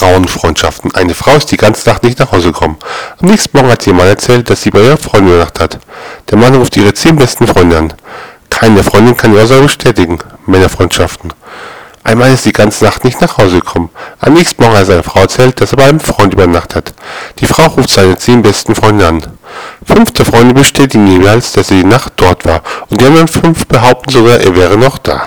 Frauenfreundschaften. Eine Frau ist die ganze Nacht nicht nach Hause gekommen. Am nächsten Morgen hat ihr Mann erzählt, dass sie bei ihrer Freundin übernachtet hat. Der Mann ruft ihre zehn besten Freunde an. Keine Freundin kann die Aussage bestätigen. Männerfreundschaften. Ein Mann ist die ganze Nacht nicht nach Hause gekommen. Am nächsten Morgen hat seine Frau erzählt, dass er bei einem Freund übernachtet hat. Die Frau ruft seine zehn besten Freunde an. Fünf der Freunde bestätigen jeweils, dass sie die Nacht dort war. Und die anderen fünf behaupten sogar, er wäre noch da.